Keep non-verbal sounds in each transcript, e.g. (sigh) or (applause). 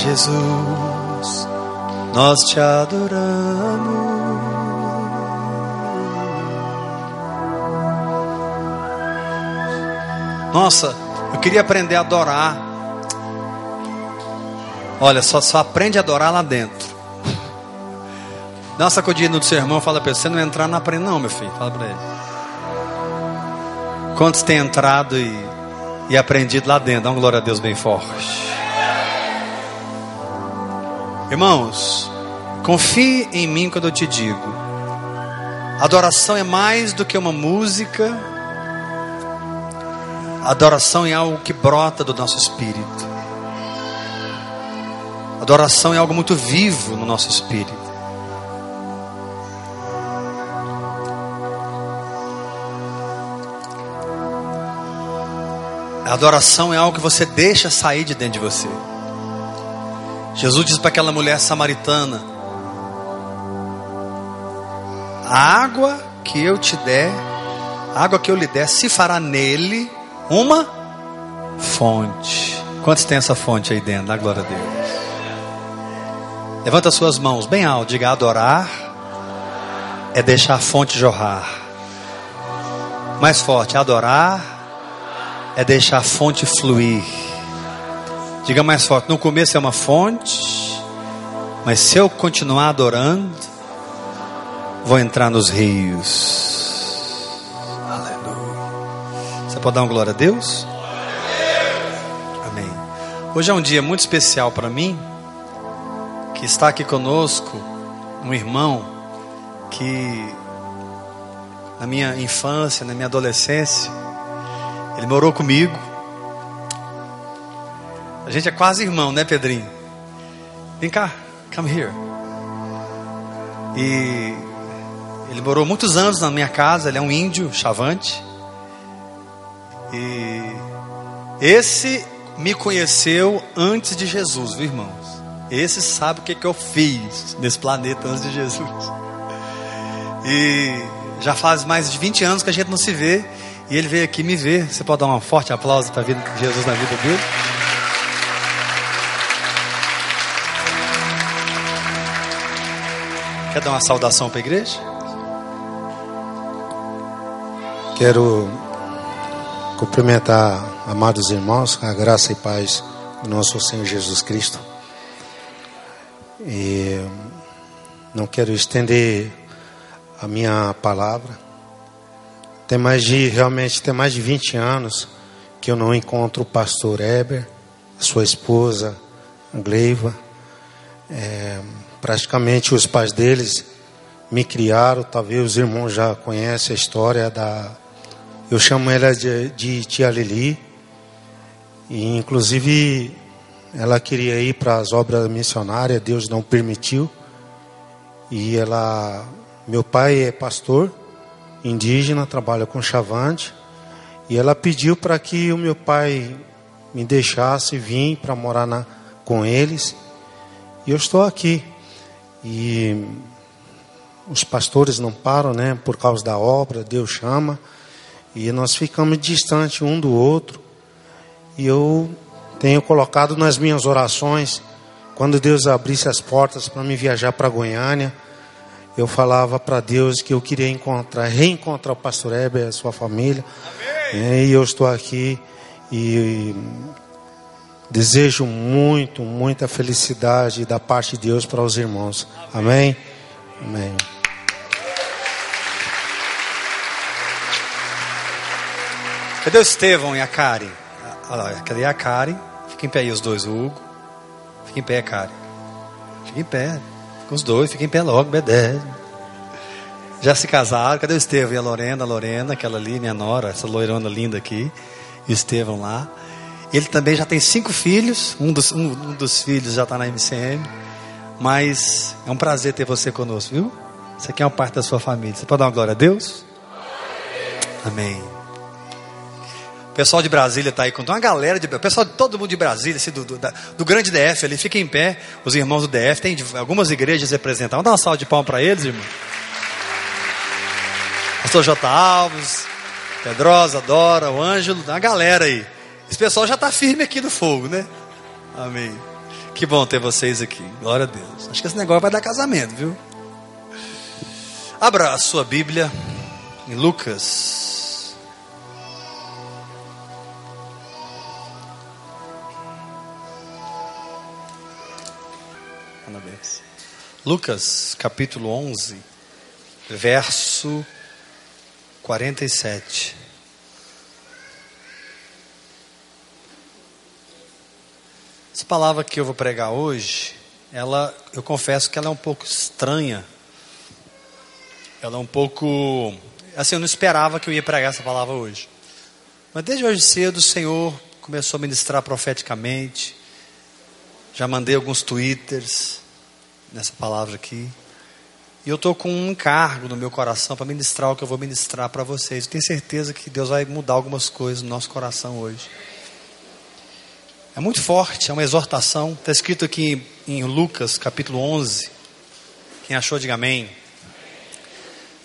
Jesus, nós te adoramos. Nossa, eu queria aprender a adorar. Olha, só, só aprende a adorar lá dentro. Dá uma sacudida no seu irmão fala para ele: você não entrar, não aprende, não, meu filho. Fala para ele. Quantos têm entrado e, e aprendido lá dentro? Dá uma glória a Deus bem forte. Irmãos, confie em mim quando eu te digo: adoração é mais do que uma música, adoração é algo que brota do nosso espírito, adoração é algo muito vivo no nosso espírito. A adoração é algo que você deixa sair de dentro de você. Jesus disse para aquela mulher samaritana: A água que eu te der, a água que eu lhe der, se fará nele uma fonte. Quantos tem essa fonte aí dentro? Dá glória a Deus. Levanta suas mãos bem alto, diga: adorar é deixar a fonte jorrar. Mais forte, adorar é deixar a fonte fluir. Diga mais forte: no começo é uma fonte, mas se eu continuar adorando, vou entrar nos rios. Aleluia. Você pode dar uma glória a Deus? Amém. Hoje é um dia muito especial para mim, que está aqui conosco um irmão que na minha infância, na minha adolescência, ele morou comigo. A gente é quase irmão, né, Pedrinho? Vem cá, come here. E ele morou muitos anos na minha casa, ele é um índio, chavante. E esse me conheceu antes de Jesus, viu, irmãos? Esse sabe o que, que eu fiz nesse planeta antes de Jesus. E já faz mais de 20 anos que a gente não se vê. E ele veio aqui me ver. Você pode dar um forte aplauso para Jesus na vida dele? Quer dar uma saudação para a igreja? Quero cumprimentar amados irmãos, a graça e paz do nosso Senhor Jesus Cristo. E não quero estender a minha palavra. Tem mais de, realmente, tem mais de 20 anos que eu não encontro o pastor Eber, sua esposa, Gleiva. É, praticamente os pais deles me criaram, talvez os irmãos já conhecem a história da. Eu chamo ela de, de tia Lili. E inclusive ela queria ir para as obras missionárias, Deus não permitiu. E ela, meu pai é pastor indígena, trabalha com chavante, e ela pediu para que o meu pai me deixasse vir para morar na, com eles. E eu estou aqui. E os pastores não param, né? Por causa da obra, Deus chama. E nós ficamos distantes um do outro. E eu tenho colocado nas minhas orações, quando Deus abrisse as portas para me viajar para Goiânia, eu falava para Deus que eu queria encontrar, reencontrar o pastor Heber e a sua família. Né? E eu estou aqui e Desejo muito, muita felicidade da parte de Deus para os irmãos. Amém? Amém. Cadê o Estevão e a Karen? Cadê a Karen? Fica em pé aí os dois, o Hugo. Fica em pé, Karen. Fica em pé. Fica os dois, fica em pé logo, obedece. Já se casaram. Cadê o Estevão e a Lorena? A Lorena, aquela ali, minha nora, essa loirona linda aqui. E o Estevão lá. Ele também já tem cinco filhos, um dos, um, um dos filhos já está na MCM. Mas é um prazer ter você conosco, viu? Você aqui é uma parte da sua família. Você pode dar uma glória a Deus? Amém. O pessoal de Brasília está aí uma galera de. O pessoal de todo mundo de Brasília, assim, do, do, da, do, grande DF ali, fica em pé. Os irmãos do DF, tem algumas igrejas representadas. Vamos dar uma salva de palmas para eles, irmão. Pastor J. Alves, Pedrosa, Dora, o Ângelo, a galera aí. Esse pessoal já está firme aqui no fogo, né? Amém. Que bom ter vocês aqui. Glória a Deus. Acho que esse negócio vai dar casamento, viu? Abra a sua Bíblia em Lucas. Lucas, capítulo 11, verso 47. Essa palavra que eu vou pregar hoje, ela, eu confesso que ela é um pouco estranha. Ela é um pouco, assim, eu não esperava que eu ia pregar essa palavra hoje. Mas desde hoje cedo o Senhor começou a ministrar profeticamente. Já mandei alguns twitters nessa palavra aqui. E eu estou com um encargo no meu coração para ministrar o que eu vou ministrar para vocês. Tenho certeza que Deus vai mudar algumas coisas no nosso coração hoje. É muito forte, é uma exortação. Está escrito aqui em Lucas, capítulo 11. Quem achou, diga amém.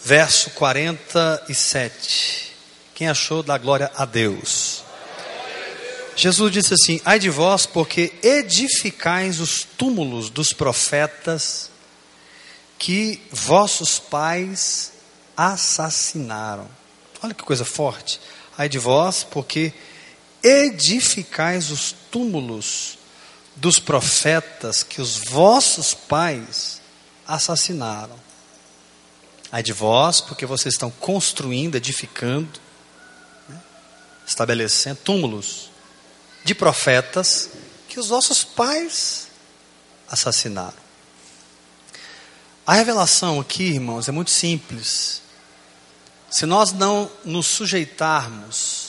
Verso 47. Quem achou, dá glória a Deus. Jesus disse assim: Ai de vós, porque edificais os túmulos dos profetas que vossos pais assassinaram. Olha que coisa forte. Ai de vós, porque edificais os túmulos dos profetas que os vossos pais assassinaram. Ai de vós, porque vocês estão construindo, edificando, né, estabelecendo túmulos de profetas que os vossos pais assassinaram. A revelação aqui, irmãos, é muito simples. Se nós não nos sujeitarmos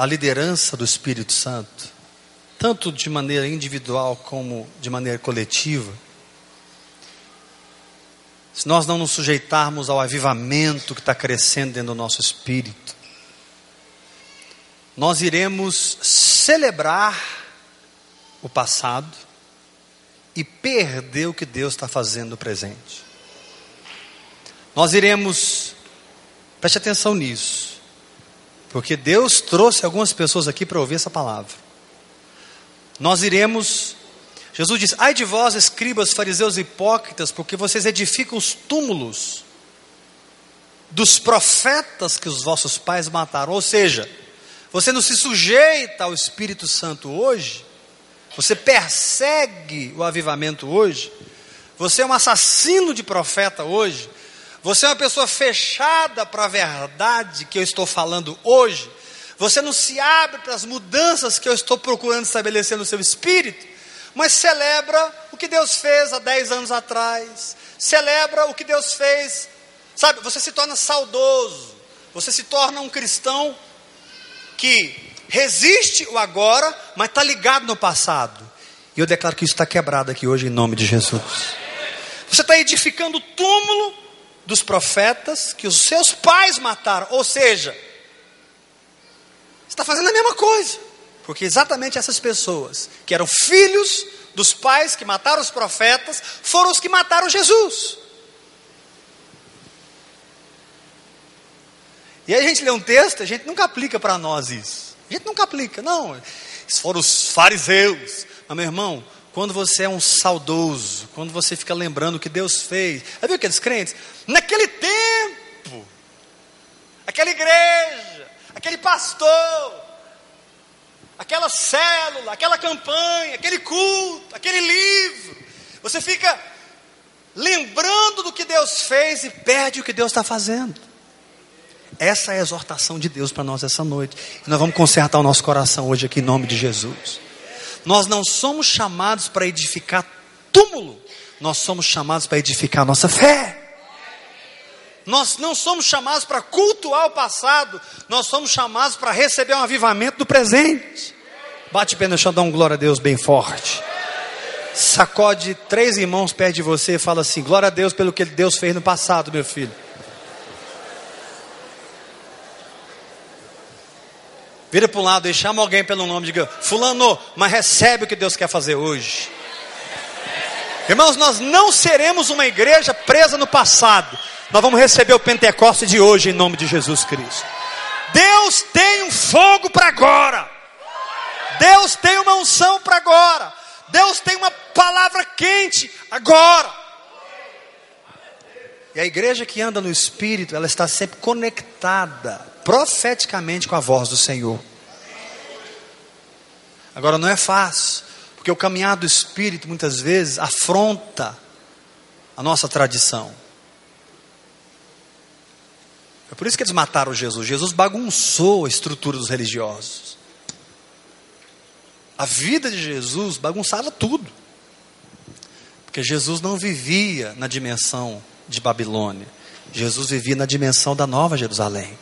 a liderança do Espírito Santo, tanto de maneira individual como de maneira coletiva, se nós não nos sujeitarmos ao avivamento que está crescendo dentro do nosso espírito, nós iremos celebrar o passado e perder o que Deus está fazendo no presente. Nós iremos, preste atenção nisso, porque Deus trouxe algumas pessoas aqui para ouvir essa palavra. Nós iremos. Jesus diz: Ai de vós, escribas, fariseus e hipócritas, porque vocês edificam os túmulos dos profetas que os vossos pais mataram. Ou seja, você não se sujeita ao Espírito Santo hoje, você persegue o avivamento hoje, você é um assassino de profeta hoje, você é uma pessoa fechada para a verdade que eu estou falando hoje. Você não se abre para as mudanças que eu estou procurando estabelecer no seu espírito, mas celebra o que Deus fez há 10 anos atrás. Celebra o que Deus fez. Sabe, você se torna saudoso. Você se torna um cristão que resiste o agora, mas está ligado no passado. E eu declaro que isso está quebrado aqui hoje em nome de Jesus. Você está edificando o túmulo dos profetas que os seus pais mataram. Ou seja, está fazendo a mesma coisa. Porque exatamente essas pessoas, que eram filhos dos pais que mataram os profetas, foram os que mataram Jesus. E aí a gente lê um texto, a gente nunca aplica para nós isso. A gente nunca aplica, não. Esses foram os fariseus. Mas, meu irmão, quando você é um saudoso, quando você fica lembrando o que Deus fez. Já viu aqueles crentes? Naquele tempo, aquela igreja, aquele pastor, aquela célula, aquela campanha, aquele culto, aquele livro. Você fica lembrando do que Deus fez e perde o que Deus está fazendo. Essa é a exortação de Deus para nós essa noite. E nós vamos consertar o nosso coração hoje aqui em nome de Jesus. Nós não somos chamados para edificar túmulo, nós somos chamados para edificar nossa fé. Nós não somos chamados para cultuar o passado, nós somos chamados para receber um avivamento do presente. Bate pé no chão, dá um glória a Deus bem forte. Sacode três irmãos perto de você e fala assim: Glória a Deus pelo que Deus fez no passado, meu filho. Vira para um lado e chama alguém pelo nome, diga, fulano, mas recebe o que Deus quer fazer hoje. Irmãos, nós não seremos uma igreja presa no passado. Nós vamos receber o Pentecoste de hoje em nome de Jesus Cristo. Deus tem um fogo para agora. Deus tem uma unção para agora. Deus tem uma palavra quente agora. E a igreja que anda no Espírito, ela está sempre conectada profeticamente com a voz do Senhor. Agora não é fácil, porque o caminhar do Espírito muitas vezes afronta a nossa tradição. É por isso que eles mataram Jesus. Jesus bagunçou a estrutura dos religiosos. A vida de Jesus bagunçava tudo. Porque Jesus não vivia na dimensão de Babilônia. Jesus vivia na dimensão da Nova Jerusalém.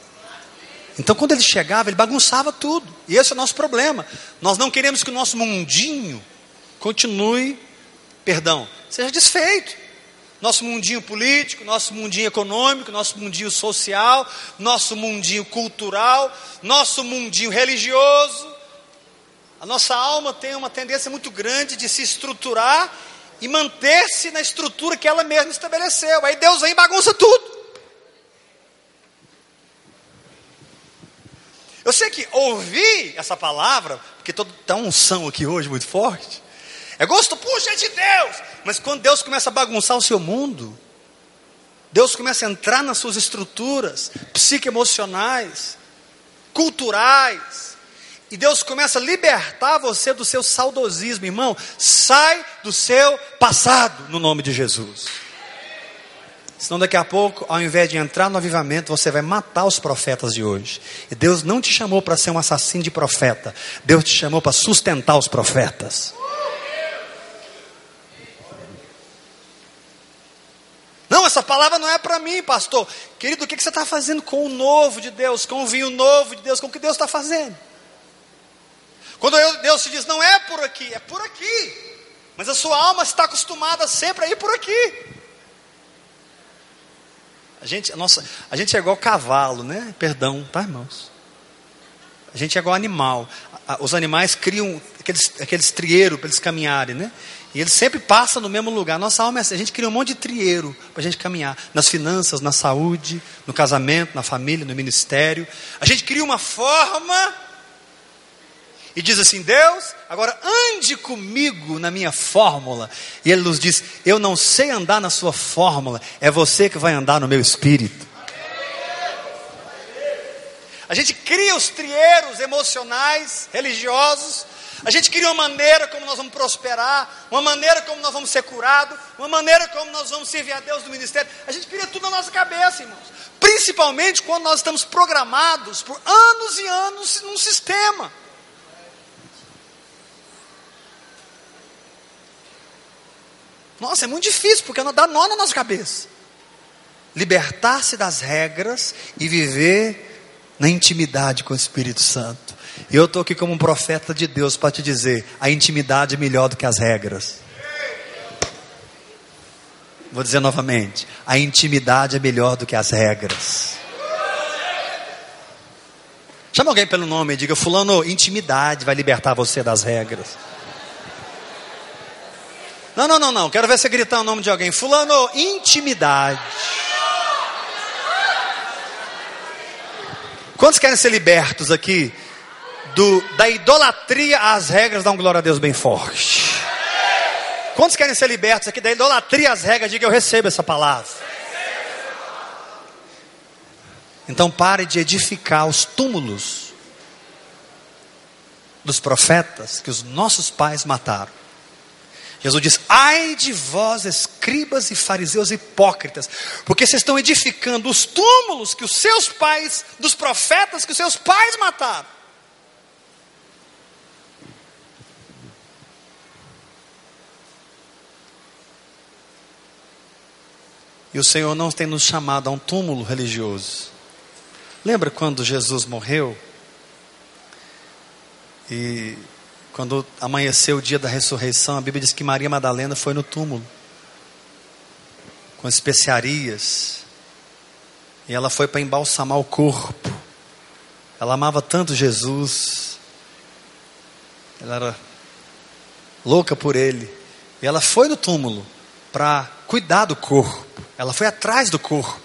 Então, quando ele chegava, ele bagunçava tudo. E esse é o nosso problema. Nós não queremos que o nosso mundinho continue, perdão, seja desfeito. Nosso mundinho político, nosso mundinho econômico, nosso mundinho social, nosso mundinho cultural, nosso mundinho religioso. A nossa alma tem uma tendência muito grande de se estruturar e manter-se na estrutura que ela mesma estabeleceu. Aí Deus vem e bagunça tudo. Sei que ouvir essa palavra, porque está tá um unção aqui hoje muito forte, é gosto, puxa, é de Deus. Mas quando Deus começa a bagunçar o seu mundo, Deus começa a entrar nas suas estruturas psicoemocionais, culturais, e Deus começa a libertar você do seu saudosismo, irmão. Sai do seu passado, no nome de Jesus. Senão daqui a pouco, ao invés de entrar no avivamento, você vai matar os profetas de hoje. E Deus não te chamou para ser um assassino de profeta. Deus te chamou para sustentar os profetas. Não, essa palavra não é para mim, pastor. Querido, o que você está fazendo com o novo de Deus, com o vinho novo de Deus, com o que Deus está fazendo? Quando Deus te diz, não é por aqui, é por aqui. Mas a sua alma está acostumada sempre a ir por aqui. A gente, nossa, a gente é igual cavalo, né? Perdão, tá, irmãos? A gente é igual animal. Os animais criam aqueles, aqueles trieiros para eles caminharem, né? E eles sempre passam no mesmo lugar. Nossa alma é assim. A gente cria um monte de trieiro para a gente caminhar. Nas finanças, na saúde, no casamento, na família, no ministério. A gente cria uma forma e diz assim: Deus, agora ande comigo na minha fórmula. E Ele nos diz: Eu não sei andar na sua fórmula, é você que vai andar no meu espírito. A gente cria os trieiros emocionais, religiosos, a gente cria uma maneira como nós vamos prosperar, uma maneira como nós vamos ser curados, uma maneira como nós vamos servir a Deus no ministério. A gente cria tudo na nossa cabeça, irmãos. Principalmente quando nós estamos programados por anos e anos num sistema. Nossa, é muito difícil, porque dá nó na nossa cabeça. Libertar-se das regras e viver na intimidade com o Espírito Santo. E eu estou aqui como um profeta de Deus para te dizer: a intimidade é melhor do que as regras. Vou dizer novamente: a intimidade é melhor do que as regras. Chama alguém pelo nome e diga: Fulano, intimidade vai libertar você das regras. Não, não, não, não. Quero ver você gritar o nome de alguém. Fulano, intimidade. Quantos querem ser libertos aqui do, da idolatria às regras, dá um glória a Deus bem forte. Quantos querem ser libertos aqui da idolatria às regras? Diga eu recebo essa palavra. Então pare de edificar os túmulos dos profetas que os nossos pais mataram. Jesus diz: Ai de vós, escribas e fariseus hipócritas, porque vocês estão edificando os túmulos que os seus pais, dos profetas que os seus pais mataram. E o Senhor não tem nos chamado a um túmulo religioso. Lembra quando Jesus morreu? E quando amanheceu o dia da ressurreição, a Bíblia diz que Maria Madalena foi no túmulo com especiarias. E ela foi para embalsamar o corpo. Ela amava tanto Jesus. Ela era louca por ele. E ela foi no túmulo para cuidar do corpo. Ela foi atrás do corpo.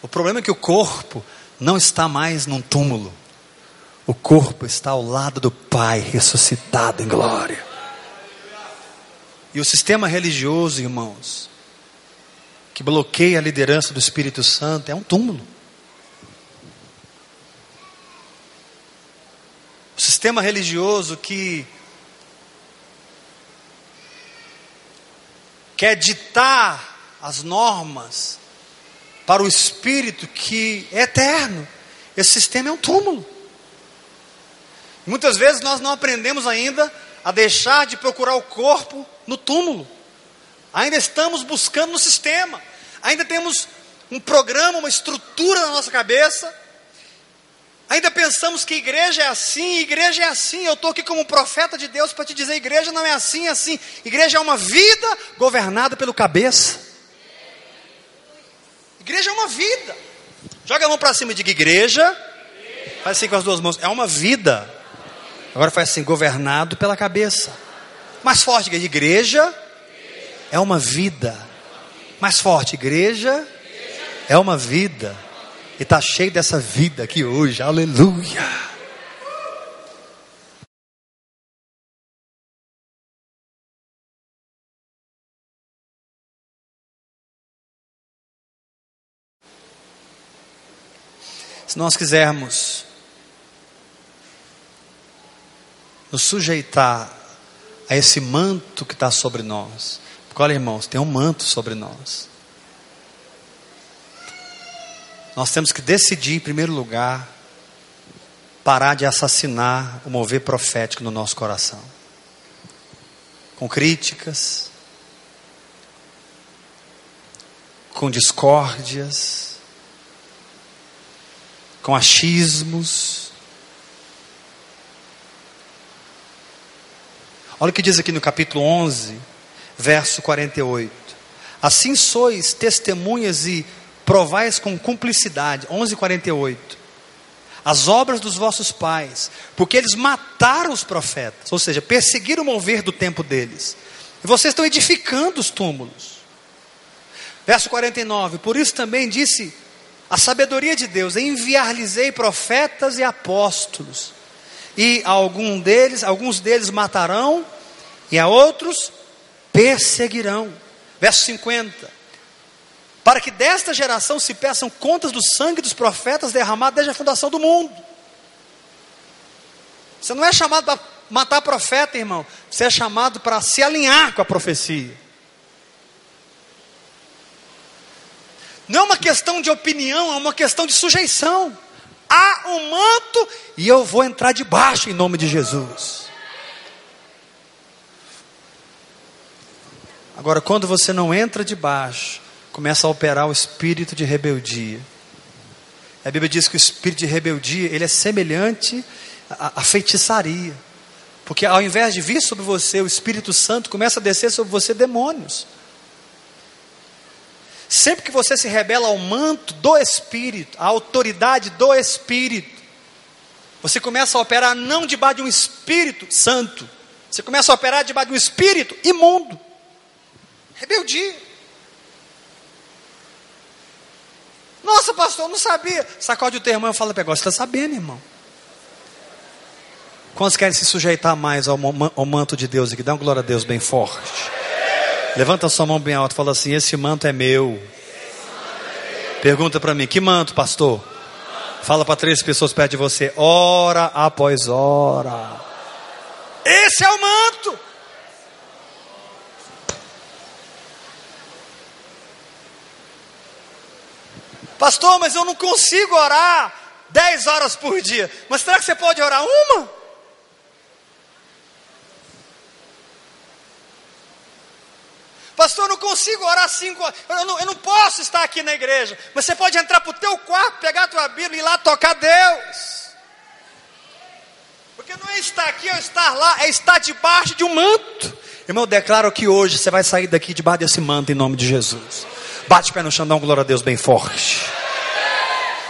O problema é que o corpo não está mais num túmulo. O corpo está ao lado do Pai ressuscitado em glória. E o sistema religioso, irmãos, que bloqueia a liderança do Espírito Santo, é um túmulo. O sistema religioso que quer ditar as normas para o Espírito que é eterno. Esse sistema é um túmulo. Muitas vezes nós não aprendemos ainda a deixar de procurar o corpo no túmulo. Ainda estamos buscando no sistema. Ainda temos um programa, uma estrutura na nossa cabeça. Ainda pensamos que igreja é assim, igreja é assim. Eu estou aqui como profeta de Deus para te dizer: igreja não é assim, é assim. Igreja é uma vida governada pelo cabeça. Igreja é uma vida. Joga a mão para cima e diga: igreja. Faz assim com as duas mãos. É uma vida. Agora faz assim: governado pela cabeça. Mais forte, diga: igreja é uma vida. Mais forte, igreja é uma vida. E está cheio dessa vida aqui hoje. Aleluia. Se nós quisermos nos sujeitar a esse manto que está sobre nós, porque olha, irmãos, tem um manto sobre nós. Nós temos que decidir, em primeiro lugar, parar de assassinar o mover profético no nosso coração. Com críticas, com discórdias, com achismos. Olha o que diz aqui no capítulo 11, verso 48. Assim sois testemunhas e provais com cumplicidade. 11:48. As obras dos vossos pais, porque eles mataram os profetas, ou seja, perseguiram o mover do tempo deles. E vocês estão edificando os túmulos. Verso 49. Por isso também disse a sabedoria de Deus: enviar-lhes-ei profetas e apóstolos. E algum deles, alguns deles matarão e a outros perseguirão. Verso 50 para que desta geração se peçam contas do sangue dos profetas derramado desde a fundação do mundo. Você não é chamado para matar profeta, irmão. Você é chamado para se alinhar com a profecia. Não é uma questão de opinião, é uma questão de sujeição. Há um manto e eu vou entrar debaixo em nome de Jesus. Agora, quando você não entra debaixo, começa a operar o espírito de rebeldia. A Bíblia diz que o espírito de rebeldia ele é semelhante à, à feitiçaria, porque ao invés de vir sobre você o Espírito Santo, começa a descer sobre você demônios. Sempre que você se rebela ao manto do Espírito, à autoridade do Espírito, você começa a operar não debaixo de um Espírito Santo, você começa a operar debaixo de um Espírito imundo. Rebeldia. Nossa, pastor, eu não sabia. Sacode o teu irmão e fala, pegou, você está sabendo, irmão. Quantos querem se sujeitar mais ao, manto de Deus aqui? Dá uma glória a Deus bem forte. Levanta sua mão bem alta e fala assim: Esse manto é meu. Pergunta para mim: Que manto, pastor? Fala para três pessoas perto de você, hora após hora. Esse é o manto. Pastor, mas eu não consigo orar dez horas por dia. Mas será que você pode orar uma? Pastor, eu não consigo orar cinco horas. Eu não, eu não posso estar aqui na igreja. Mas você pode entrar para o teu quarto, pegar a tua Bíblia e ir lá tocar Deus. Porque não é estar aqui ou estar lá, é estar debaixo de um manto. Irmão, eu declaro que hoje você vai sair daqui debaixo desse manto em nome de Jesus. Bate o pé no chão, dá um glória a Deus bem forte.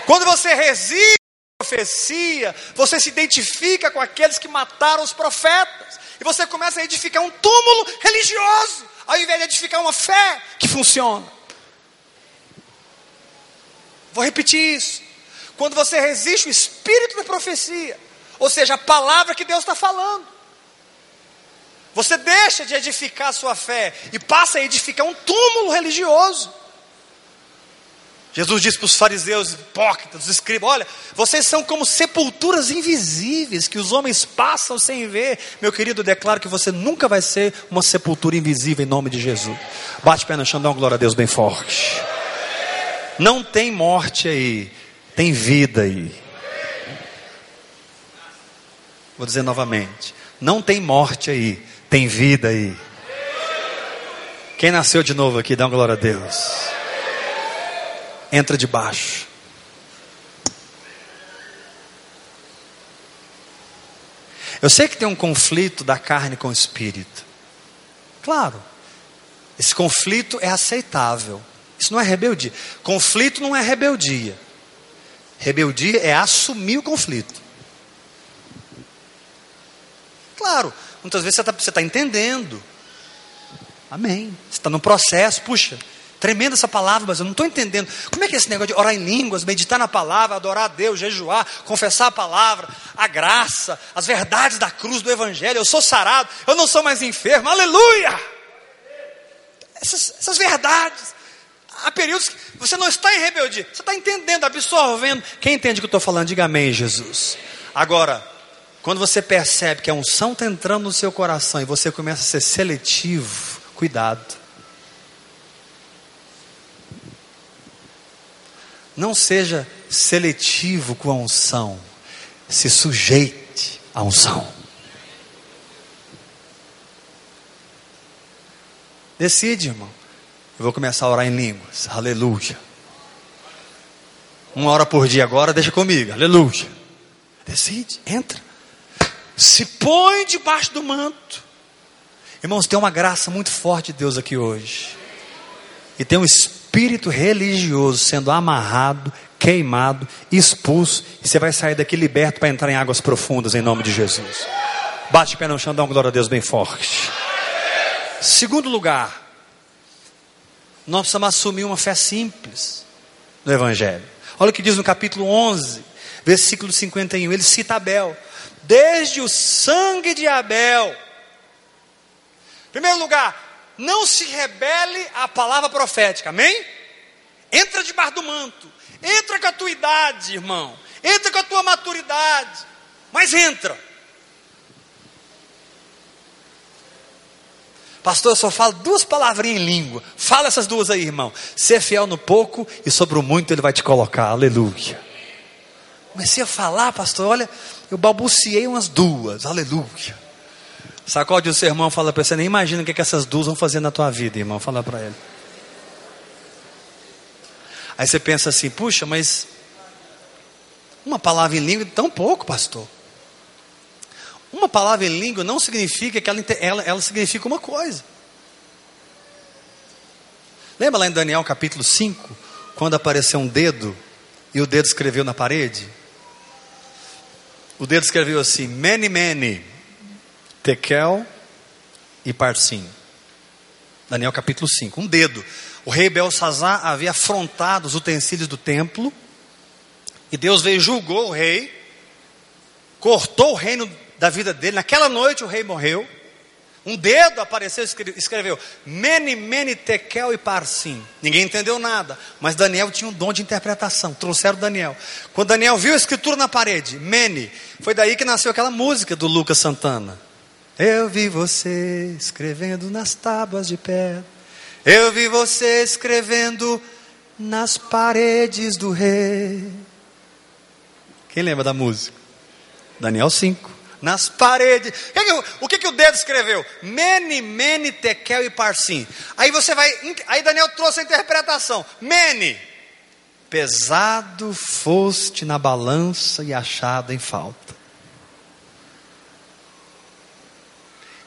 Quando você resiste profecia, você se identifica com aqueles que mataram os profetas. E você começa a edificar um túmulo religioso, ao invés de edificar uma fé que funciona. Vou repetir isso. Quando você resiste o espírito da profecia, ou seja, a palavra que Deus está falando, Você deixa de edificar a sua fé e passa a edificar um túmulo religioso. Jesus disse para os fariseus, hipócritas, os escribas: Olha, vocês são como sepulturas invisíveis que os homens passam sem ver. Meu querido, eu declaro que você nunca vai ser uma sepultura invisível em nome de Jesus. Bate pé no chão, dá uma glória a Deus bem forte. Não tem morte aí, tem vida aí. Vou dizer novamente: não tem morte aí, tem vida aí. Quem nasceu de novo aqui, dá uma glória a Deus entra debaixo. Eu sei que tem um conflito da carne com o espírito. Claro. Esse conflito é aceitável. Isso não é rebeldia. Conflito não é rebeldia. Rebeldia é assumir o conflito. Claro, muitas vezes você está tá entendendo. Amém. Você está no processo. Puxa, Tremenda essa palavra, mas eu não estou entendendo. Como é que é esse negócio de orar em línguas, meditar na palavra, adorar a Deus, jejuar, confessar a palavra, a graça, as verdades da cruz do Evangelho? Eu sou sarado, eu não sou mais enfermo, aleluia! Essas, essas verdades. Há períodos que você não está em rebeldia, você está entendendo, absorvendo. Quem entende o que eu estou falando, diga amém, Jesus. Agora, quando você percebe que a unção está entrando no seu coração e você começa a ser seletivo, cuidado. Não seja seletivo com a unção. Se sujeite à unção. Decide, irmão. Eu vou começar a orar em línguas. Aleluia. Uma hora por dia agora, deixa comigo. Aleluia. Decide, entra. Se põe debaixo do manto. Irmãos, tem uma graça muito forte de Deus aqui hoje. E tem um espírito espírito religioso sendo amarrado, queimado, expulso, e você vai sair daqui liberto para entrar em águas profundas em nome de Jesus. Bate o pé no chão, dá uma glória a Deus bem forte. Segundo lugar, nós precisamos assumir uma fé simples no Evangelho. Olha o que diz no capítulo 11, versículo 51. Ele cita Abel. Desde o sangue de Abel. Primeiro lugar, não se rebele à palavra profética, amém? Entra debaixo do manto, entra com a tua idade, irmão, entra com a tua maturidade, mas entra. Pastor, eu só falo duas palavrinhas em língua. Fala essas duas aí, irmão. Ser fiel no pouco e sobre o muito ele vai te colocar. Aleluia. Comecei a falar, pastor, olha, eu balbuciei umas duas. Aleluia. Sacode o seu irmão, fala para você, nem imagina o que, é que essas duas vão fazer na tua vida, irmão. Fala para ele. Aí você pensa assim, puxa, mas uma palavra em língua tão pouco, pastor. Uma palavra em língua não significa que ela, ela, ela significa uma coisa. Lembra lá em Daniel capítulo 5, quando apareceu um dedo e o dedo escreveu na parede? O dedo escreveu assim: Many, many. Tekel e Parsim. Daniel capítulo 5. Um dedo. O rei Belsazar havia afrontado os utensílios do templo. E Deus veio, julgou o rei. Cortou o reino da vida dele. Naquela noite o rei morreu. Um dedo apareceu e escreveu: Mene, Mene, Tekel e Parsim. Ninguém entendeu nada, mas Daniel tinha um dom de interpretação. Trouxeram Daniel. Quando Daniel viu a escritura na parede, Mene, foi daí que nasceu aquela música do Lucas Santana. Eu vi você escrevendo nas tábuas de pedra. Eu vi você escrevendo nas paredes do rei. Quem lembra da música? Daniel 5. Nas paredes. O que, que o dedo escreveu? Mene, Mene, Tekel e Parsim. Aí você vai. Aí Daniel trouxe a interpretação. Mene. Pesado foste na balança e achado em falta.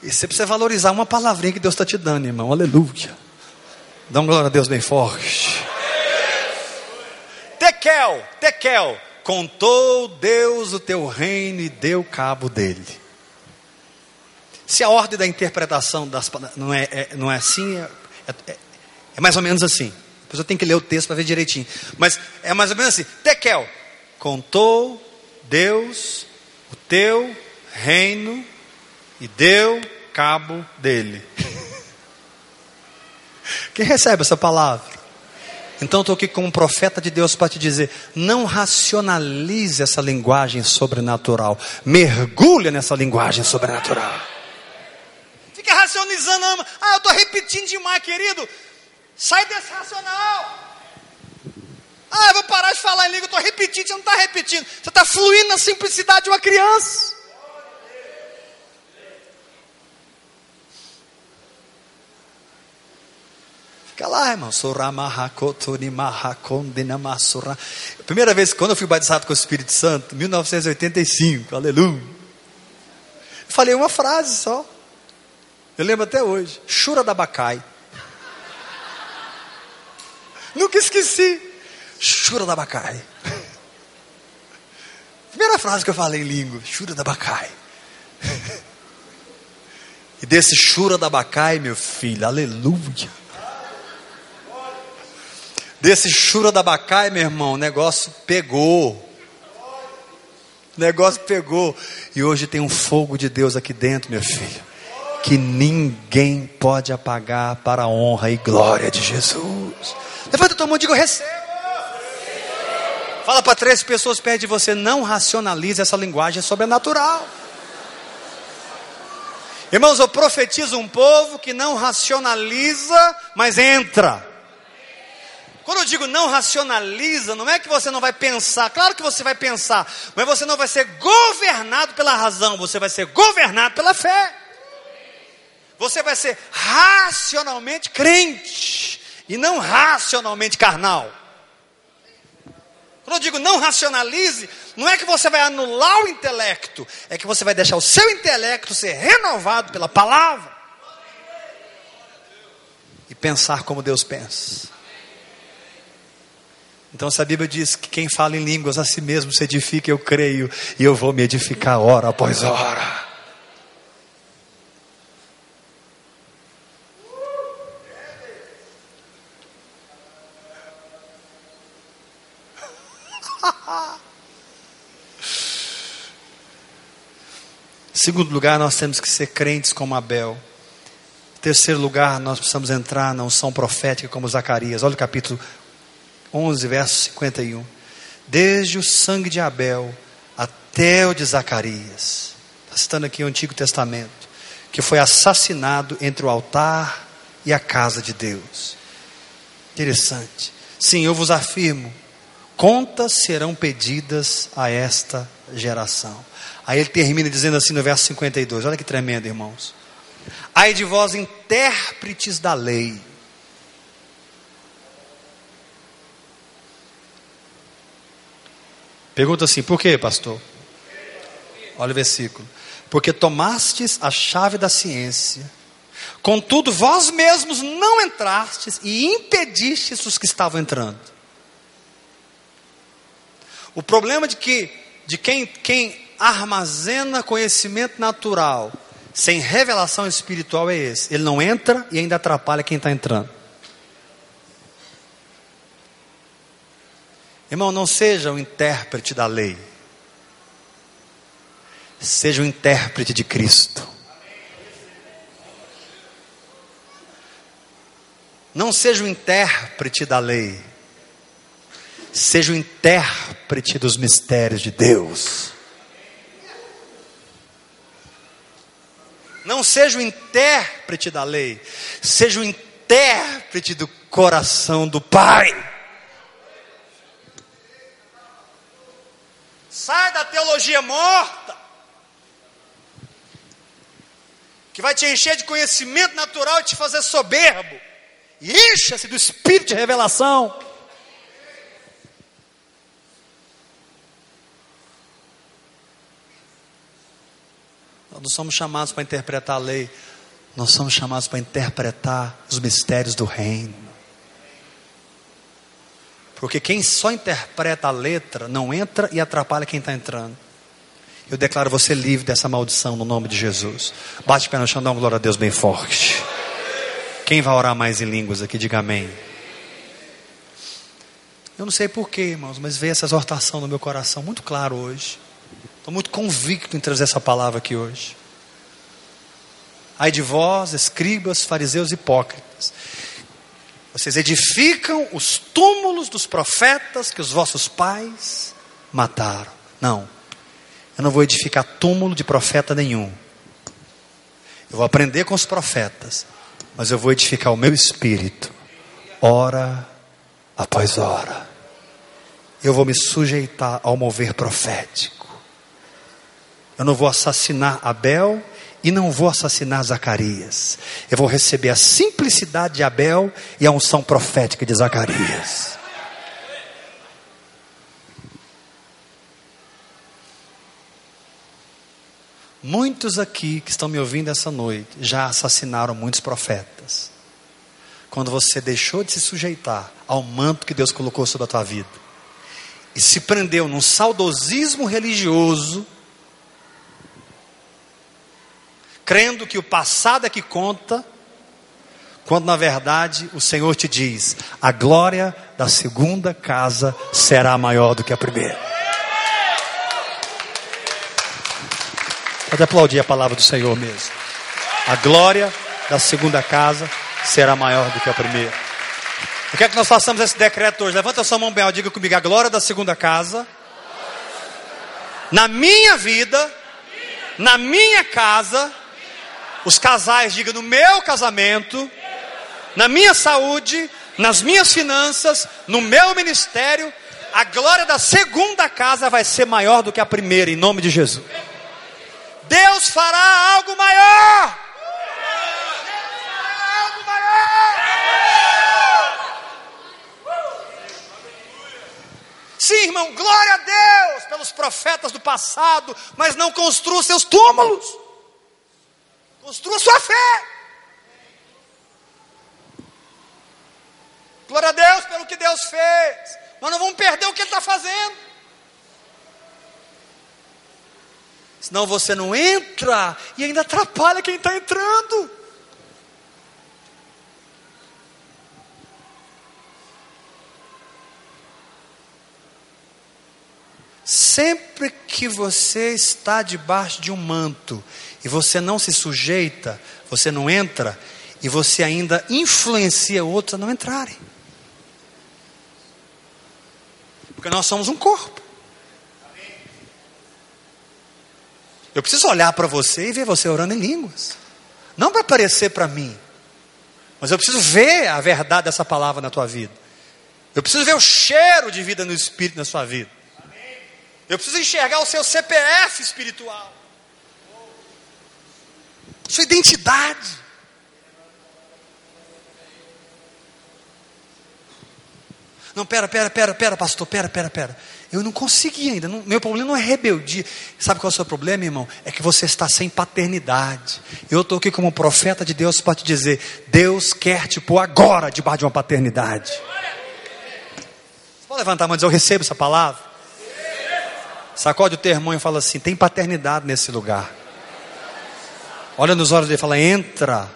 E você precisa valorizar uma palavrinha que Deus está te dando, irmão. Aleluia. Dá uma glória a Deus bem forte. Tekel, Tekel. Contou Deus o teu reino e deu cabo dele. Se a ordem da interpretação das não é, é não é assim, é, é, é, mais ou menos assim. Depois eu tenho que ler o texto para ver direitinho. Mas é mais ou menos assim. Tekel, contou Deus o teu reino e deu cabo dele. (laughs) Quem recebe essa palavra? Então estou aqui como um profeta de Deus para te dizer: não racionalize essa linguagem sobrenatural, mergulhe nessa linguagem sobrenatural. Fica racionalizando, ah, eu estou repetindo demais, querido. Sai desse racional. Ah, eu vou parar de falar em língua, eu estou repetindo, você não está repetindo, você está fluindo na simplicidade de uma criança. Fica lá, irmão. Primeira vez, quando eu fui batizado com o Espírito Santo, 1985, aleluia. Falei uma frase só. Eu lembro até hoje. Chura da Bacai. Nunca esqueci. Chura da Bacai. Primeira frase que eu falei em língua. Chura da Bacai. E desse chura da Bacai, meu filho, aleluia desse chura da bacai, meu irmão, o negócio pegou. O negócio pegou. E hoje tem um fogo de Deus aqui dentro, meu filho. Que ninguém pode apagar para a honra e glória de Jesus. Levanta tua mão e diga: Eu recebo. Fala para três pessoas perto de você: Não racionalize essa linguagem sobrenatural. Irmãos, eu profetizo um povo que não racionaliza, mas entra. Quando eu digo não racionaliza, não é que você não vai pensar, claro que você vai pensar, mas você não vai ser governado pela razão, você vai ser governado pela fé. Você vai ser racionalmente crente e não racionalmente carnal. Quando eu digo não racionalize, não é que você vai anular o intelecto, é que você vai deixar o seu intelecto ser renovado pela palavra e pensar como Deus pensa. Então, se a Bíblia diz que quem fala em línguas a si mesmo se edifica, eu creio, e eu vou me edificar hora após hora. (laughs) Segundo lugar, nós temos que ser crentes como Abel. Terceiro lugar, nós precisamos entrar na unção profética como Zacarias. Olha o capítulo 11, verso 51. Desde o sangue de Abel até o de Zacarias. Está citando aqui o Antigo Testamento. Que foi assassinado entre o altar e a casa de Deus. Interessante. Sim, eu vos afirmo: contas serão pedidas a esta geração. Aí ele termina dizendo assim no verso 52. Olha que tremendo, irmãos. Ai de vós, intérpretes da lei Pergunta assim: por quê, pastor? Olha o versículo. Porque tomastes a chave da ciência, contudo vós mesmos não entrastes e impedistes os que estavam entrando. O problema de que de quem, quem armazena conhecimento natural sem revelação espiritual é esse. Ele não entra e ainda atrapalha quem está entrando. Irmão, não seja o intérprete da lei. Seja o intérprete de Cristo. Não seja o intérprete da lei. Seja o intérprete dos mistérios de Deus. Não seja o intérprete da lei. Seja o intérprete do coração do Pai. Sai da teologia morta, que vai te encher de conhecimento natural e te fazer soberbo. Encha-se do espírito de revelação. Nós não somos chamados para interpretar a lei, nós somos chamados para interpretar os mistérios do reino. Porque quem só interpreta a letra não entra e atrapalha quem está entrando. Eu declaro você livre dessa maldição no nome de Jesus. Bate o pé no chão, dá uma glória a Deus bem forte. Quem vai orar mais em línguas aqui, diga amém. Eu não sei porquê, irmãos, mas veio essa exortação no meu coração muito claro hoje. Estou muito convicto em trazer essa palavra aqui hoje. Ai de vós, escribas, fariseus hipócritas. Vocês edificam os túmulos dos profetas que os vossos pais mataram. Não, eu não vou edificar túmulo de profeta nenhum. Eu vou aprender com os profetas, mas eu vou edificar o meu espírito, hora após hora. Eu vou me sujeitar ao mover profético. Eu não vou assassinar Abel e não vou assassinar Zacarias. Eu vou receber a simplicidade de Abel e a unção profética de Zacarias. Muitos aqui que estão me ouvindo essa noite já assassinaram muitos profetas. Quando você deixou de se sujeitar ao manto que Deus colocou sobre a tua vida e se prendeu num saudosismo religioso, crendo que o passado é que conta, quando na verdade o Senhor te diz: a glória da segunda casa será maior do que a primeira. Pode aplaudir a palavra do Senhor mesmo. A glória da segunda casa será maior do que a primeira. O que é que nós façamos esse decreto hoje? Levanta a sua mão bem, diga comigo: a glória da segunda casa, na minha vida, na minha casa, os casais digam no meu casamento, na minha saúde, nas minhas finanças, no meu ministério, a glória da segunda casa vai ser maior do que a primeira, em nome de Jesus. Deus fará algo maior. Algo maior. Sim, irmão, glória a Deus pelos profetas do passado, mas não construa seus túmulos. Construa sua fé. Glória a Deus pelo que Deus fez. Mas não vamos perder o que Ele está fazendo. Senão você não entra e ainda atrapalha quem está entrando. Sempre que você está debaixo de um manto e você não se sujeita, você não entra, e você ainda influencia outros a não entrarem. Porque nós somos um corpo. Eu preciso olhar para você e ver você orando em línguas. Não para aparecer para mim, mas eu preciso ver a verdade dessa palavra na tua vida. Eu preciso ver o cheiro de vida no Espírito na sua vida. Eu preciso enxergar o seu CPF espiritual sua identidade. Não, pera, pera, pera, pera, pastor, pera, pera, pera. Eu não consegui ainda. Não, meu problema não é rebeldia. Sabe qual é o seu problema, irmão? É que você está sem paternidade. Eu estou aqui como profeta de Deus para te dizer: Deus quer te pôr agora debaixo de uma paternidade. Você pode levantar a mão e dizer: Eu recebo essa palavra? Sacode o teu irmão e fala assim: Tem paternidade nesse lugar. Olha nos olhos dele e fala: entra,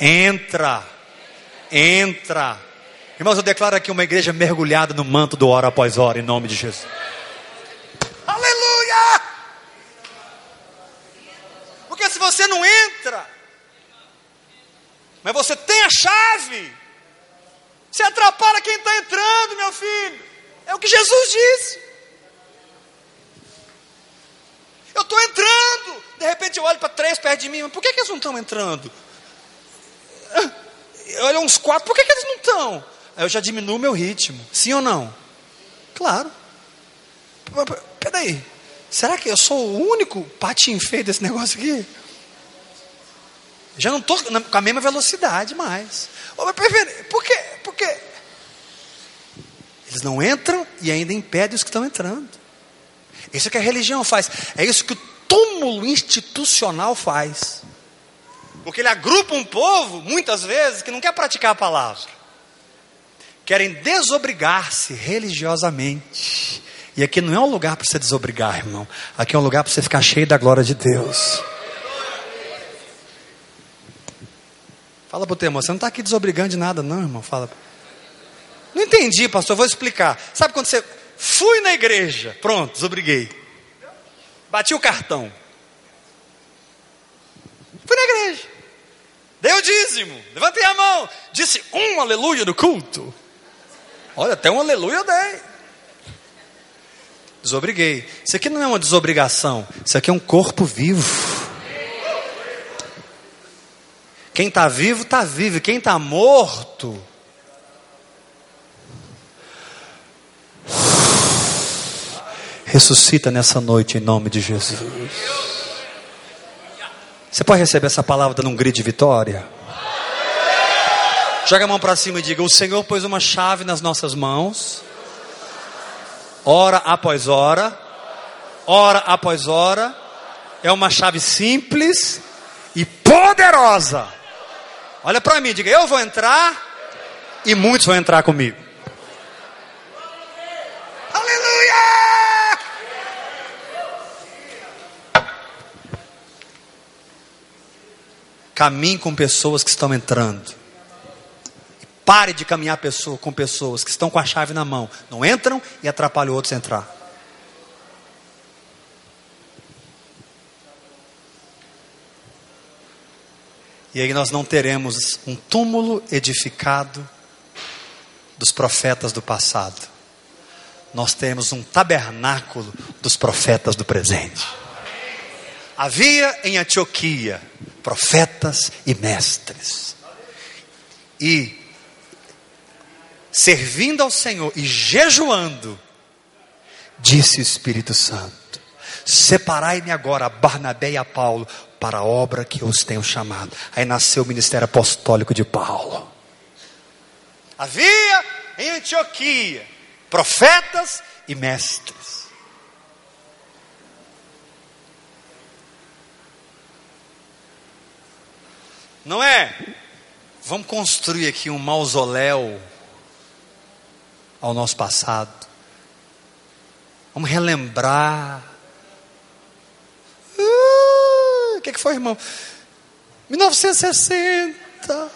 entra, entra. Irmãos, eu declaro aqui uma igreja mergulhada no manto do hora após hora, em nome de Jesus. Aleluia! Porque se você não entra, mas você tem a chave, você atrapalha quem está entrando, meu filho. É o que Jesus disse. Eu estou entrando. De repente eu olho para três perto de mim, mas por que, que eles não estão entrando? Eu olho uns quatro, por que, que eles não estão? Aí eu já diminuo o meu ritmo. Sim ou não? Claro. Peraí. Será que eu sou o único patinho feio desse negócio aqui? Já não estou com a mesma velocidade mais. Por quê? Porque eles não entram e ainda impedem os que estão entrando. Isso é que a religião faz. É isso que o túmulo institucional faz. Porque ele agrupa um povo, muitas vezes, que não quer praticar a palavra. Querem desobrigar-se religiosamente. E aqui não é um lugar para você desobrigar, irmão. Aqui é um lugar para você ficar cheio da glória de Deus. Fala para o teu irmão, você não está aqui desobrigando de nada, não, irmão. Fala. Não entendi, pastor, vou explicar. Sabe quando você Fui na igreja, pronto, desobriguei. Bati o cartão. Fui na igreja. Dei o dízimo. Levantei a mão. Disse um aleluia no culto. Olha, até um aleluia eu dei. Desobriguei. Isso aqui não é uma desobrigação. Isso aqui é um corpo vivo. Quem está vivo, está vivo. Quem está morto, ressuscita nessa noite em nome de Jesus. Você pode receber essa palavra dando um grito de vitória? Joga a mão para cima e diga: O Senhor pôs uma chave nas nossas mãos, hora após hora, hora após hora. É uma chave simples e poderosa. Olha para mim, diga: Eu vou entrar e muitos vão entrar comigo. Caminhe com pessoas que estão entrando. Pare de caminhar pessoa, com pessoas que estão com a chave na mão. Não entram e atrapalham outros a entrar. E aí nós não teremos um túmulo edificado dos profetas do passado. Nós temos um tabernáculo dos profetas do presente. Havia em Antioquia profetas e mestres. E servindo ao Senhor e jejuando, disse o Espírito Santo: Separai-me agora Barnabé e a Paulo para a obra que eu os tenho chamado. Aí nasceu o ministério apostólico de Paulo. Havia em Antioquia profetas e mestres. Não é? Vamos construir aqui um mausoléu ao nosso passado. Vamos relembrar. Uh, o que, que foi, irmão? 1960.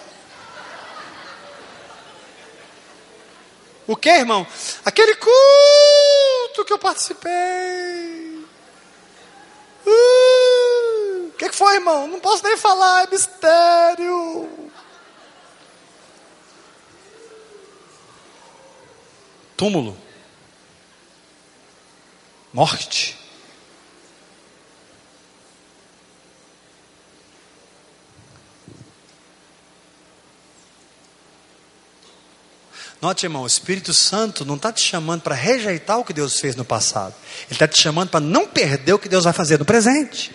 O que, irmão? Aquele culto que eu participei. Uh, que, que foi, irmão? Não posso nem falar, é mistério. Túmulo. Morte. Note, irmão, o Espírito Santo não está te chamando para rejeitar o que Deus fez no passado. Ele está te chamando para não perder o que Deus vai fazer no presente.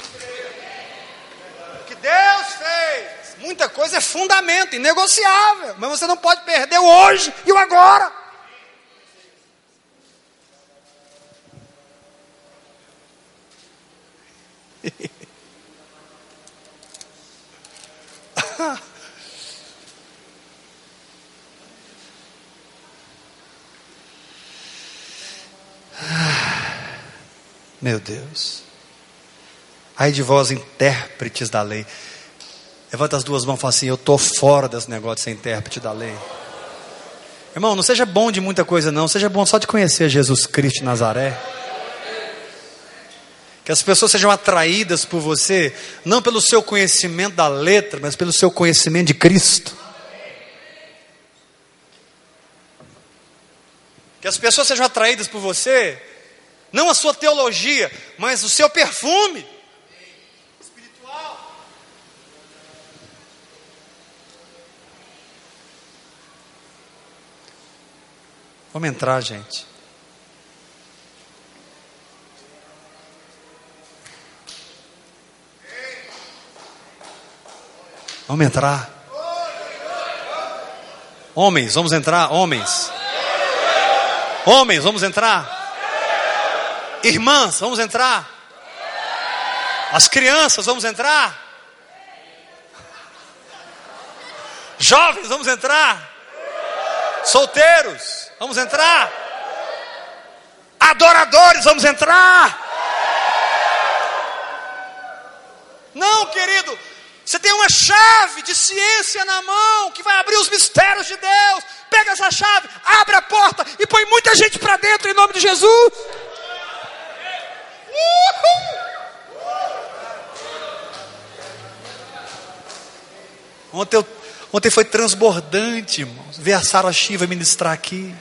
Muita coisa é fundamento, inegociável. Mas você não pode perder o hoje e o agora. (laughs) Meu Deus. Ai de vós, intérpretes da lei. Levanta as duas mãos e fala assim: Eu estou fora desse negócio de ser intérprete da lei. Irmão, não seja bom de muita coisa, não. Seja bom só de conhecer Jesus Cristo de Nazaré. Que as pessoas sejam atraídas por você, não pelo seu conhecimento da letra, mas pelo seu conhecimento de Cristo. Que as pessoas sejam atraídas por você, não a sua teologia, mas o seu perfume. Vamos entrar, gente. Vamos entrar. Homens, vamos entrar, homens. Homens, vamos entrar. Irmãs, vamos entrar. As crianças, vamos entrar. Jovens, vamos entrar. Solteiros, vamos entrar. Adoradores, vamos entrar. Não, querido, você tem uma chave de ciência na mão que vai abrir os mistérios de Deus. Pega essa chave, abre a porta e põe muita gente para dentro em nome de Jesus. Uhul. Ontem, eu, ontem foi transbordante, irmãos. Ver a Sara Shiva ministrar aqui.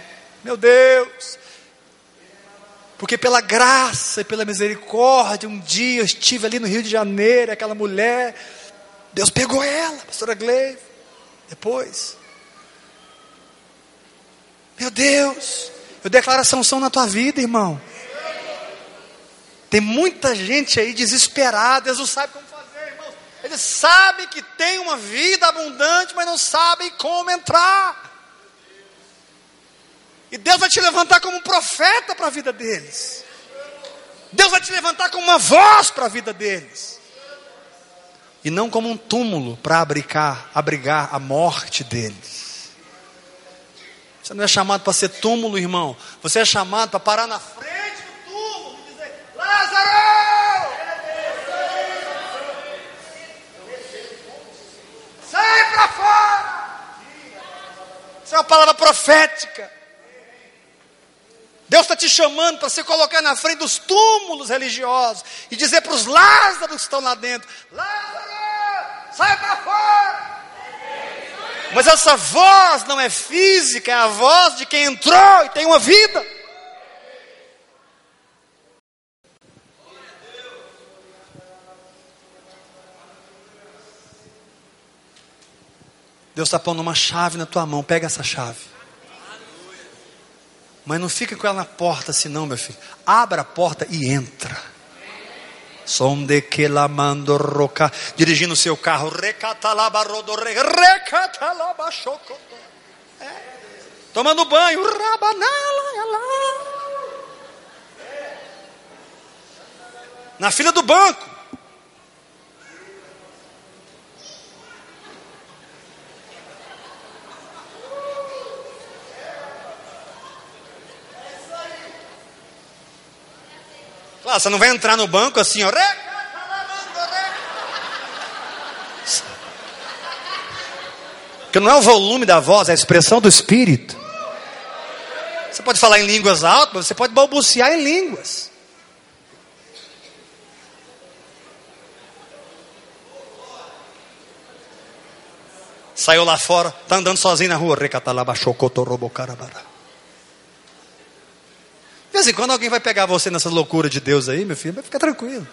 Meu Deus. Porque pela graça e pela misericórdia, um dia eu estive ali no Rio de Janeiro, aquela mulher, Deus pegou ela, pastora Gleive, depois. Meu Deus, eu declaro a sanção na tua vida, irmão. Tem muita gente aí desesperada, eles não sabem como. Eles sabem que tem uma vida abundante, mas não sabem como entrar. E Deus vai te levantar como um profeta para a vida deles. Deus vai te levantar como uma voz para a vida deles. E não como um túmulo para abrigar, abrigar a morte deles. Você não é chamado para ser túmulo, irmão. Você é chamado para parar na frente do túmulo e dizer: Lázaro! Para fora! Isso é uma palavra profética. Deus está te chamando para se colocar na frente dos túmulos religiosos e dizer para os Lázaros que estão lá dentro: Lázaro, sai para fora. Mas essa voz não é física, é a voz de quem entrou e tem uma vida. Deus está pondo uma chave na tua mão, pega essa chave. Mas não fica com ela na porta assim, não, meu filho. Abra a porta e entra. Som de que la mando roca. Dirigindo o seu carro. Recatalaba rodorre. Recatalaba chocoto. É. Tomando banho. Rabanala. Na fila do banco. Você não vai entrar no banco assim, ó. Porque não é o volume da voz, é a expressão do espírito. Você pode falar em línguas altas, você pode balbuciar em línguas. Saiu lá fora, está andando sozinho na rua. Recatalaba, chocotorrobocarabara. Vez em quando alguém vai pegar você nessa loucura de Deus aí, meu filho, vai ficar tranquilo.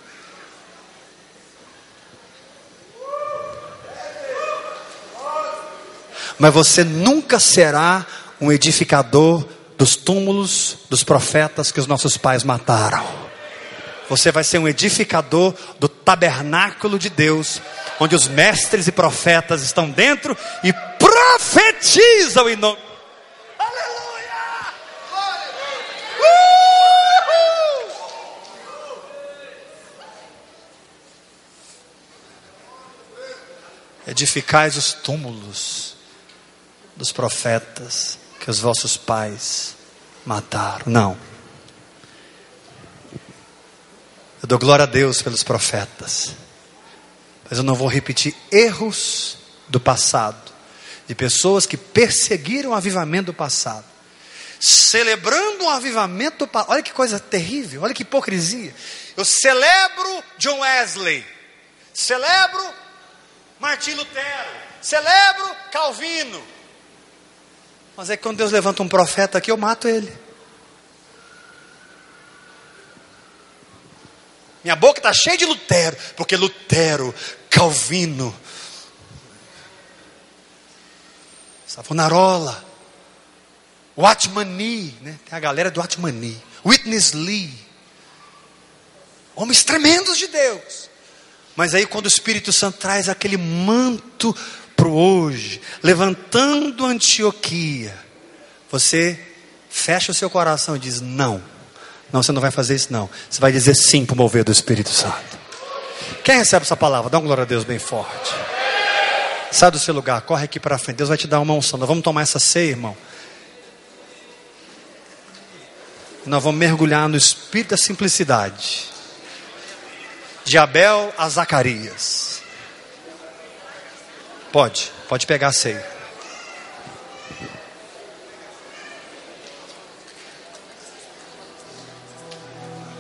Mas você nunca será um edificador dos túmulos dos profetas que os nossos pais mataram. Você vai ser um edificador do tabernáculo de Deus, onde os mestres e profetas estão dentro e profetizam em nome edificais os túmulos dos profetas que os vossos pais mataram. Não. Eu dou glória a Deus pelos profetas, mas eu não vou repetir erros do passado, de pessoas que perseguiram o avivamento do passado, celebrando o avivamento do passado. Olha que coisa terrível, olha que hipocrisia. Eu celebro John Wesley, celebro Martim Lutero, celebro Calvino. Mas é que quando Deus levanta um profeta aqui, eu mato ele. Minha boca está cheia de Lutero, porque Lutero, Calvino, Savonarola, Watmani, né? tem a galera do Watmani, Witness Lee, homens tremendos de Deus. Mas aí, quando o Espírito Santo traz aquele manto para o hoje, levantando Antioquia, você fecha o seu coração e diz: Não, não, você não vai fazer isso, não. Você vai dizer sim para o mover do Espírito Santo. Quem recebe essa palavra? Dá uma glória a Deus bem forte. Sai do seu lugar, corre aqui para frente. Deus vai te dar uma unção. Nós vamos tomar essa ceia, irmão. Nós vamos mergulhar no espírito da simplicidade de Abel a Zacarias. Pode, pode pegar a ceia.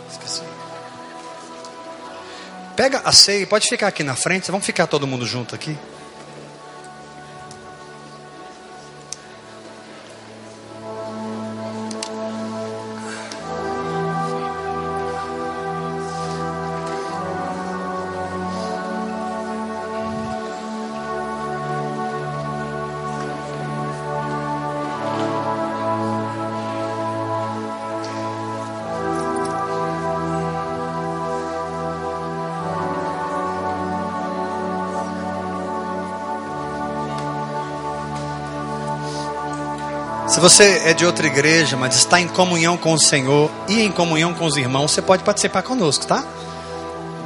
Esqueci. Pega a ceia, pode ficar aqui na frente, vamos ficar todo mundo junto aqui. Se você é de outra igreja, mas está em comunhão com o Senhor e em comunhão com os irmãos, você pode participar conosco, tá?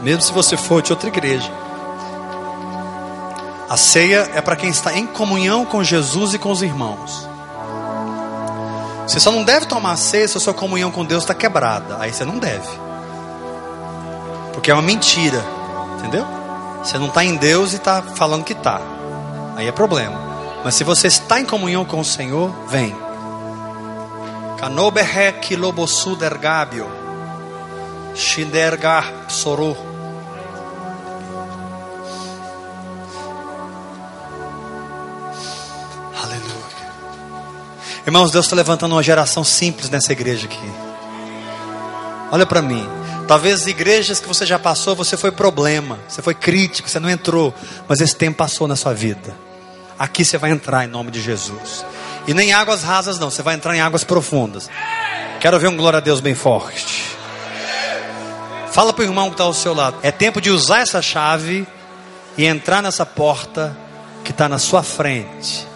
Mesmo se você for de outra igreja. A ceia é para quem está em comunhão com Jesus e com os irmãos. Você só não deve tomar ceia se a sua comunhão com Deus está quebrada. Aí você não deve. Porque é uma mentira. Entendeu? Você não está em Deus e está falando que está. Aí é problema. Mas se você está em comunhão com o Senhor, vem. Aleluia. Irmãos, Deus está levantando uma geração simples nessa igreja aqui. Olha para mim. Talvez igrejas que você já passou, você foi problema, você foi crítico, você não entrou, mas esse tempo passou na sua vida. Aqui você vai entrar em nome de Jesus. E nem águas rasas não, você vai entrar em águas profundas. Quero ver um glória a Deus bem forte. Fala para o irmão que está ao seu lado. É tempo de usar essa chave e entrar nessa porta que está na sua frente.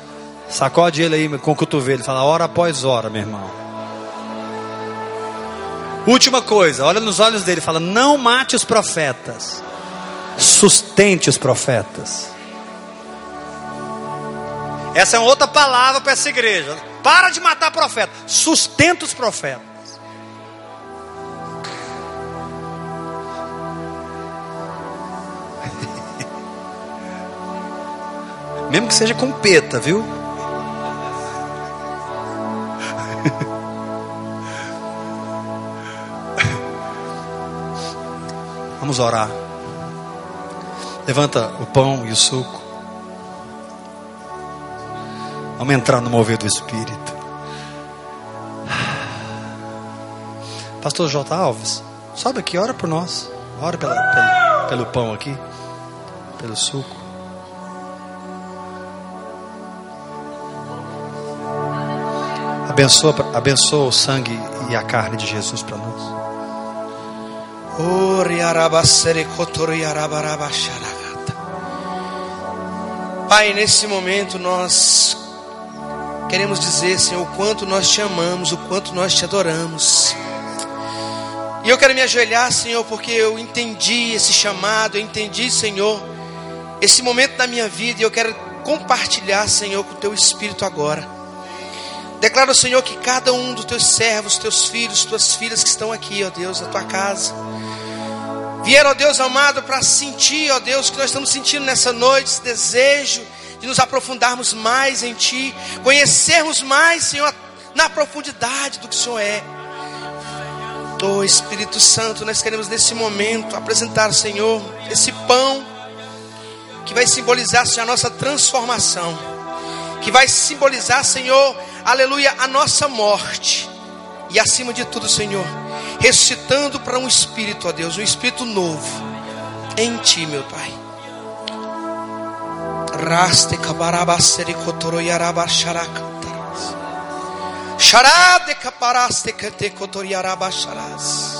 Sacode ele aí com o cotovelo. Fala hora após hora, meu irmão. Última coisa, olha nos olhos dele, fala: não mate os profetas, sustente os profetas. Essa é outra palavra para essa igreja. Para de matar profetas, sustenta os profetas. (laughs) Mesmo que seja com peta, viu? (laughs) Vamos orar. Levanta o pão e o suco. Vamos entrar no mover do Espírito. Pastor J. Alves, sobe aqui, ora por nós. Ora pela, pelo, pelo pão aqui, pelo suco. Abençoa, abençoa o sangue e a carne de Jesus para nós. Pai, nesse momento nós queremos dizer, Senhor, o quanto nós te amamos, o quanto nós te adoramos. E eu quero me ajoelhar, Senhor, porque eu entendi esse chamado, eu entendi, Senhor, esse momento da minha vida e eu quero compartilhar, Senhor, com o teu espírito agora. Declaro, Senhor, que cada um dos teus servos, teus filhos, tuas filhas que estão aqui, ó Deus, na tua casa, Vieram, ó Deus amado, para sentir, ó Deus, o que nós estamos sentindo nessa noite, esse desejo de nos aprofundarmos mais em Ti, conhecermos mais, Senhor, na profundidade do que o Senhor é. Oh Espírito Santo, nós queremos nesse momento apresentar, Senhor, esse pão que vai simbolizar, Senhor, a nossa transformação, que vai simbolizar, Senhor, aleluia, a nossa morte, e acima de tudo, Senhor, ressuscitando para um espírito, ó Deus, um espírito novo em ti, meu Pai. Raste kabarabaseri kotoroyarabasharakataras. Charade kaparaste kete kotoriarabasharas.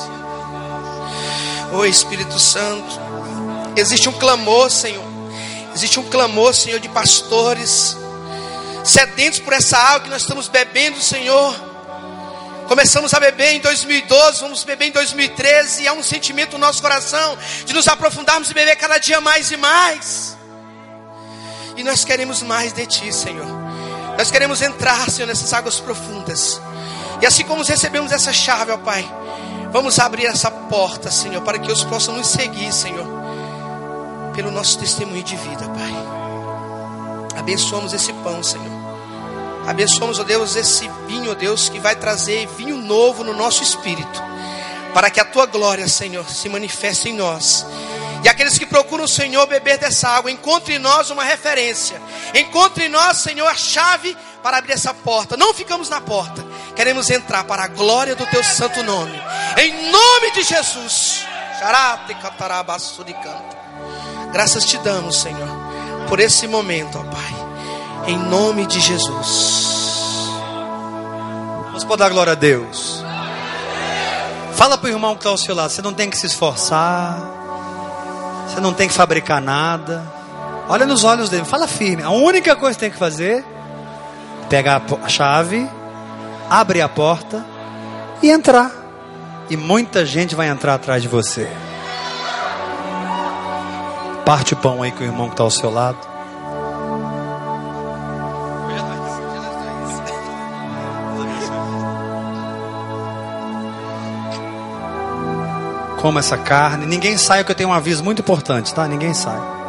Ô Espírito Santo, existe um clamor, Senhor. Existe um clamor, Senhor, de pastores sedentos por essa água que nós estamos bebendo, Senhor Começamos a beber em 2012, vamos beber em 2013, e há um sentimento no nosso coração de nos aprofundarmos e beber cada dia mais e mais. E nós queremos mais de Ti, Senhor. Nós queremos entrar, Senhor, nessas águas profundas. E assim como recebemos essa chave, ó Pai, vamos abrir essa porta, Senhor, para que os possam nos seguir, Senhor, pelo nosso testemunho de vida, Pai. Abençoamos esse pão, Senhor. Abençoamos, ó Deus, esse vinho, ó Deus, que vai trazer vinho novo no nosso espírito, para que a tua glória, Senhor, se manifeste em nós. E aqueles que procuram o Senhor beber dessa água, encontre em nós uma referência, encontre em nós, Senhor, a chave para abrir essa porta. Não ficamos na porta, queremos entrar para a glória do teu santo nome, em nome de Jesus. Graças te damos, Senhor, por esse momento, ó Pai. Em nome de Jesus. Vamos poder dar glória a Deus. Fala para o irmão que está ao seu lado. Você não tem que se esforçar. Você não tem que fabricar nada. Olha nos olhos dele. Fala firme. A única coisa que tem que fazer é pegar a chave abrir a porta e entrar. E muita gente vai entrar atrás de você. Parte o pão aí com o irmão que está ao seu lado. Coma essa carne. Ninguém sai, que eu tenho um aviso muito importante, tá? Ninguém sai.